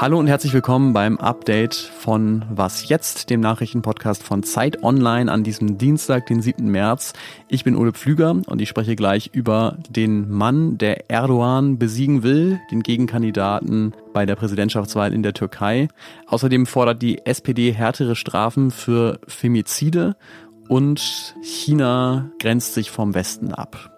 Hallo und herzlich willkommen beim Update von Was jetzt, dem Nachrichtenpodcast von Zeit Online an diesem Dienstag, den 7. März. Ich bin Ole Pflüger und ich spreche gleich über den Mann, der Erdogan besiegen will, den Gegenkandidaten bei der Präsidentschaftswahl in der Türkei. Außerdem fordert die SPD härtere Strafen für Femizide und China grenzt sich vom Westen ab.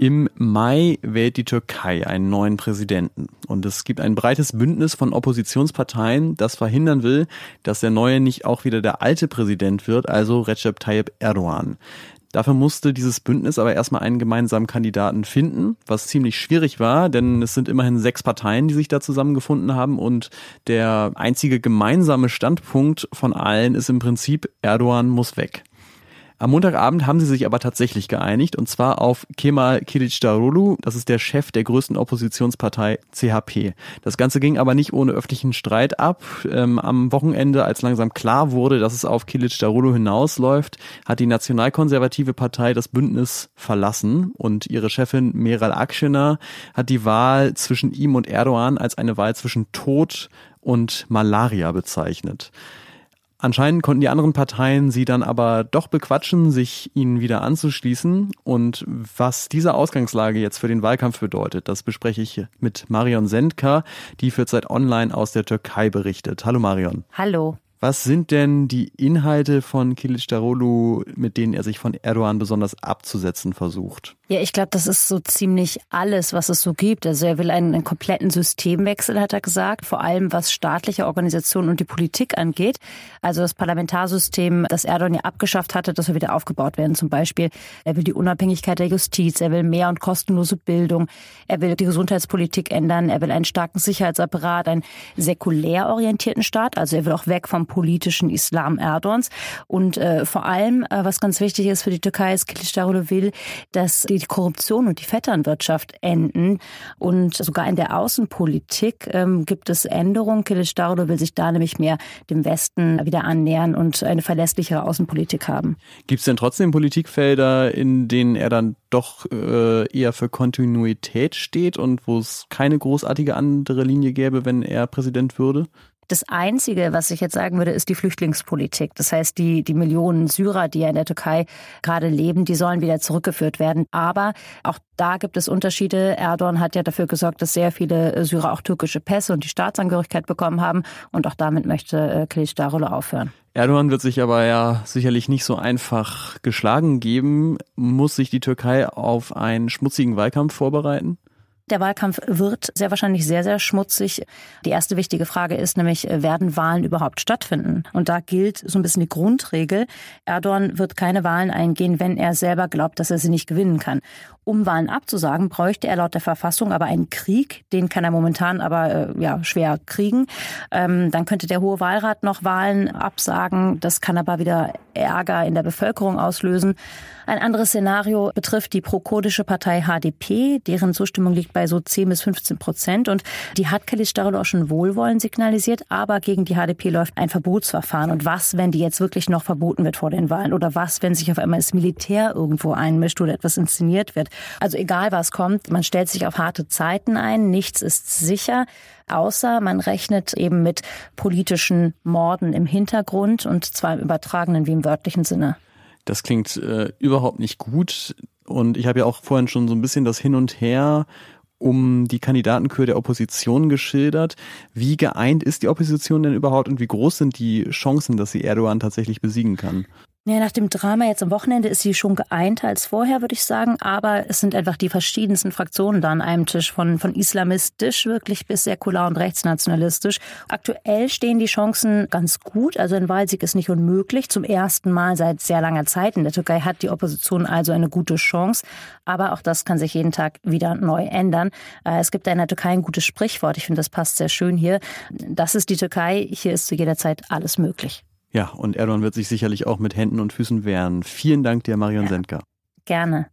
Im Mai wählt die Türkei einen neuen Präsidenten und es gibt ein breites Bündnis von Oppositionsparteien, das verhindern will, dass der neue nicht auch wieder der alte Präsident wird, also Recep Tayyip Erdogan. Dafür musste dieses Bündnis aber erstmal einen gemeinsamen Kandidaten finden, was ziemlich schwierig war, denn es sind immerhin sechs Parteien, die sich da zusammengefunden haben und der einzige gemeinsame Standpunkt von allen ist im Prinzip, Erdogan muss weg. Am Montagabend haben sie sich aber tatsächlich geeinigt und zwar auf Kemal Kilicdaroglu, das ist der Chef der größten Oppositionspartei CHP. Das Ganze ging aber nicht ohne öffentlichen Streit ab. Ähm, am Wochenende, als langsam klar wurde, dass es auf Kilicdaroglu hinausläuft, hat die nationalkonservative Partei das Bündnis verlassen und ihre Chefin Meral Akşener hat die Wahl zwischen ihm und Erdogan als eine Wahl zwischen Tod und Malaria bezeichnet. Anscheinend konnten die anderen Parteien sie dann aber doch bequatschen, sich ihnen wieder anzuschließen. Und was diese Ausgangslage jetzt für den Wahlkampf bedeutet, das bespreche ich mit Marion Sendka, die für Zeit Online aus der Türkei berichtet. Hallo Marion. Hallo. Was sind denn die Inhalte von Kilic Darolu, mit denen er sich von Erdogan besonders abzusetzen versucht? Ja, ich glaube, das ist so ziemlich alles, was es so gibt. Also er will einen, einen, kompletten Systemwechsel, hat er gesagt, vor allem was staatliche Organisationen und die Politik angeht. Also das Parlamentarsystem, das Erdogan ja abgeschafft hatte, das soll wieder aufgebaut werden. Zum Beispiel, er will die Unabhängigkeit der Justiz, er will mehr und kostenlose Bildung, er will die Gesundheitspolitik ändern, er will einen starken Sicherheitsapparat, einen säkulär orientierten Staat. Also er will auch weg vom politischen Islam Erdogans. Und äh, vor allem, äh, was ganz wichtig ist für die Türkei, ist Kılıçdaroğlu will, dass die Korruption und die Vetternwirtschaft enden. Und sogar in der Außenpolitik ähm, gibt es Änderungen. Kılıçdaroğlu will sich da nämlich mehr dem Westen wieder annähern und eine verlässlichere Außenpolitik haben. Gibt es denn trotzdem Politikfelder, in denen er dann doch äh, eher für Kontinuität steht und wo es keine großartige andere Linie gäbe, wenn er Präsident würde? Das Einzige, was ich jetzt sagen würde, ist die Flüchtlingspolitik. Das heißt, die, die Millionen Syrer, die ja in der Türkei gerade leben, die sollen wieder zurückgeführt werden. Aber auch da gibt es Unterschiede. Erdogan hat ja dafür gesorgt, dass sehr viele Syrer auch türkische Pässe und die Staatsangehörigkeit bekommen haben. Und auch damit möchte äh, Kılıçdaroğlu aufhören. Erdogan wird sich aber ja sicherlich nicht so einfach geschlagen geben. Muss sich die Türkei auf einen schmutzigen Wahlkampf vorbereiten? Der Wahlkampf wird sehr wahrscheinlich sehr, sehr schmutzig. Die erste wichtige Frage ist nämlich, werden Wahlen überhaupt stattfinden? Und da gilt so ein bisschen die Grundregel. Erdogan wird keine Wahlen eingehen, wenn er selber glaubt, dass er sie nicht gewinnen kann. Um Wahlen abzusagen, bräuchte er laut der Verfassung aber einen Krieg. Den kann er momentan aber äh, ja, schwer kriegen. Ähm, dann könnte der Hohe Wahlrat noch Wahlen absagen. Das kann aber wieder Ärger in der Bevölkerung auslösen. Ein anderes Szenario betrifft die pro-kurdische Partei HDP. Deren Zustimmung liegt bei so 10 bis 15 Prozent. Und die hat Kılıçdaroğlu auch schon Wohlwollen signalisiert. Aber gegen die HDP läuft ein Verbotsverfahren. Und was, wenn die jetzt wirklich noch verboten wird vor den Wahlen? Oder was, wenn sich auf einmal das Militär irgendwo einmischt oder etwas inszeniert wird? Also egal was kommt, man stellt sich auf harte Zeiten ein. Nichts ist sicher außer man rechnet eben mit politischen Morden im Hintergrund und zwar im übertragenen wie im wörtlichen Sinne. Das klingt äh, überhaupt nicht gut. Und ich habe ja auch vorhin schon so ein bisschen das Hin und Her um die Kandidatenkür der Opposition geschildert. Wie geeint ist die Opposition denn überhaupt und wie groß sind die Chancen, dass sie Erdogan tatsächlich besiegen kann? Ja, nach dem Drama jetzt am Wochenende ist sie schon geeinter als vorher, würde ich sagen. Aber es sind einfach die verschiedensten Fraktionen da an einem Tisch, von, von islamistisch wirklich bis säkular und rechtsnationalistisch. Aktuell stehen die Chancen ganz gut. Also ein Wahlsieg ist nicht unmöglich. Zum ersten Mal seit sehr langer Zeit in der Türkei hat die Opposition also eine gute Chance. Aber auch das kann sich jeden Tag wieder neu ändern. Äh, es gibt in der Türkei ein gutes Sprichwort. Ich finde, das passt sehr schön hier. Das ist die Türkei. Hier ist zu jeder Zeit alles möglich. Ja, und Erdogan wird sich sicherlich auch mit Händen und Füßen wehren. Vielen Dank dir, Marion ja, Sendker. Gerne.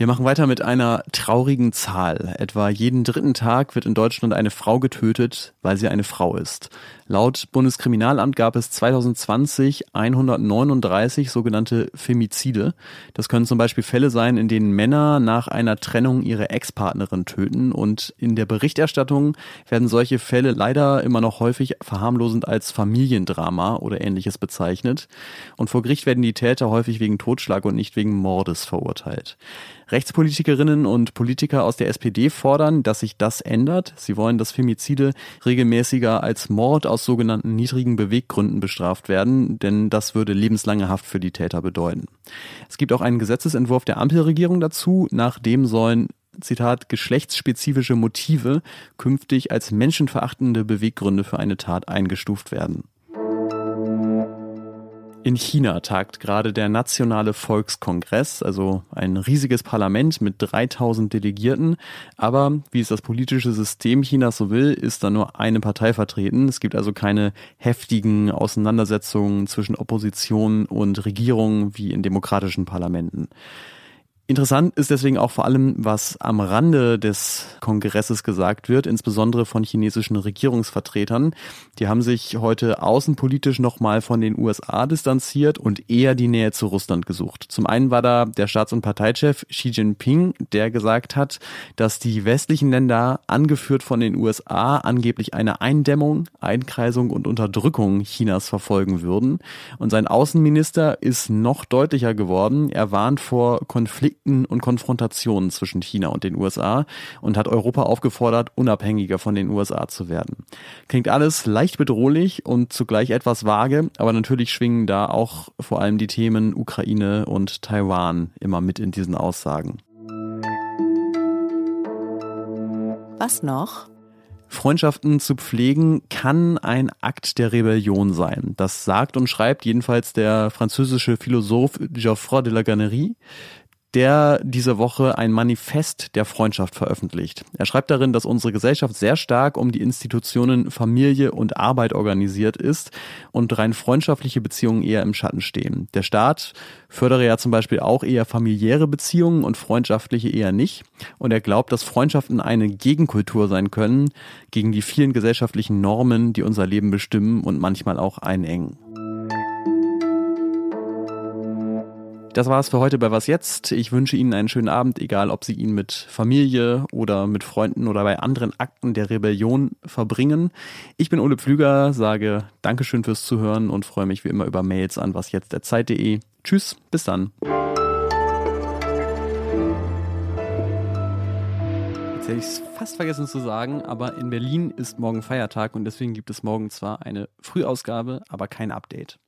Wir machen weiter mit einer traurigen Zahl. Etwa jeden dritten Tag wird in Deutschland eine Frau getötet, weil sie eine Frau ist. Laut Bundeskriminalamt gab es 2020 139 sogenannte Femizide. Das können zum Beispiel Fälle sein, in denen Männer nach einer Trennung ihre Ex-Partnerin töten. Und in der Berichterstattung werden solche Fälle leider immer noch häufig verharmlosend als Familiendrama oder ähnliches bezeichnet. Und vor Gericht werden die Täter häufig wegen Totschlag und nicht wegen Mordes verurteilt. Rechtspolitikerinnen und Politiker aus der SPD fordern, dass sich das ändert. Sie wollen, dass Femizide regelmäßiger als Mord aus sogenannten niedrigen Beweggründen bestraft werden, denn das würde lebenslange Haft für die Täter bedeuten. Es gibt auch einen Gesetzesentwurf der Ampelregierung dazu, nach dem sollen Zitat, geschlechtsspezifische Motive künftig als menschenverachtende Beweggründe für eine Tat eingestuft werden. In China tagt gerade der Nationale Volkskongress, also ein riesiges Parlament mit 3000 Delegierten. Aber wie es das politische System Chinas so will, ist da nur eine Partei vertreten. Es gibt also keine heftigen Auseinandersetzungen zwischen Opposition und Regierung wie in demokratischen Parlamenten. Interessant ist deswegen auch vor allem, was am Rande des Kongresses gesagt wird, insbesondere von chinesischen Regierungsvertretern. Die haben sich heute außenpolitisch nochmal von den USA distanziert und eher die Nähe zu Russland gesucht. Zum einen war da der Staats- und Parteichef Xi Jinping, der gesagt hat, dass die westlichen Länder, angeführt von den USA, angeblich eine Eindämmung, Einkreisung und Unterdrückung Chinas verfolgen würden. Und sein Außenminister ist noch deutlicher geworden. Er warnt vor Konflikten Konflikten und Konfrontationen zwischen China und den USA und hat Europa aufgefordert, unabhängiger von den USA zu werden. Klingt alles leicht bedrohlich und zugleich etwas vage, aber natürlich schwingen da auch vor allem die Themen Ukraine und Taiwan immer mit in diesen Aussagen. Was noch? Freundschaften zu pflegen kann ein Akt der Rebellion sein. Das sagt und schreibt jedenfalls der französische Philosoph Geoffroy de la Gannerie der diese Woche ein Manifest der Freundschaft veröffentlicht. Er schreibt darin, dass unsere Gesellschaft sehr stark um die Institutionen Familie und Arbeit organisiert ist und rein freundschaftliche Beziehungen eher im Schatten stehen. Der Staat fördere ja zum Beispiel auch eher familiäre Beziehungen und freundschaftliche eher nicht. Und er glaubt, dass Freundschaften eine Gegenkultur sein können gegen die vielen gesellschaftlichen Normen, die unser Leben bestimmen und manchmal auch einengen. Das war's für heute bei Was Jetzt. Ich wünsche Ihnen einen schönen Abend, egal ob Sie ihn mit Familie oder mit Freunden oder bei anderen Akten der Rebellion verbringen. Ich bin Ole Pflüger, sage Dankeschön fürs Zuhören und freue mich wie immer über Mails an wasjetzt.zeit.de. Tschüss, bis dann. Jetzt hätte ich es fast vergessen zu sagen, aber in Berlin ist morgen Feiertag und deswegen gibt es morgen zwar eine Frühausgabe, aber kein Update.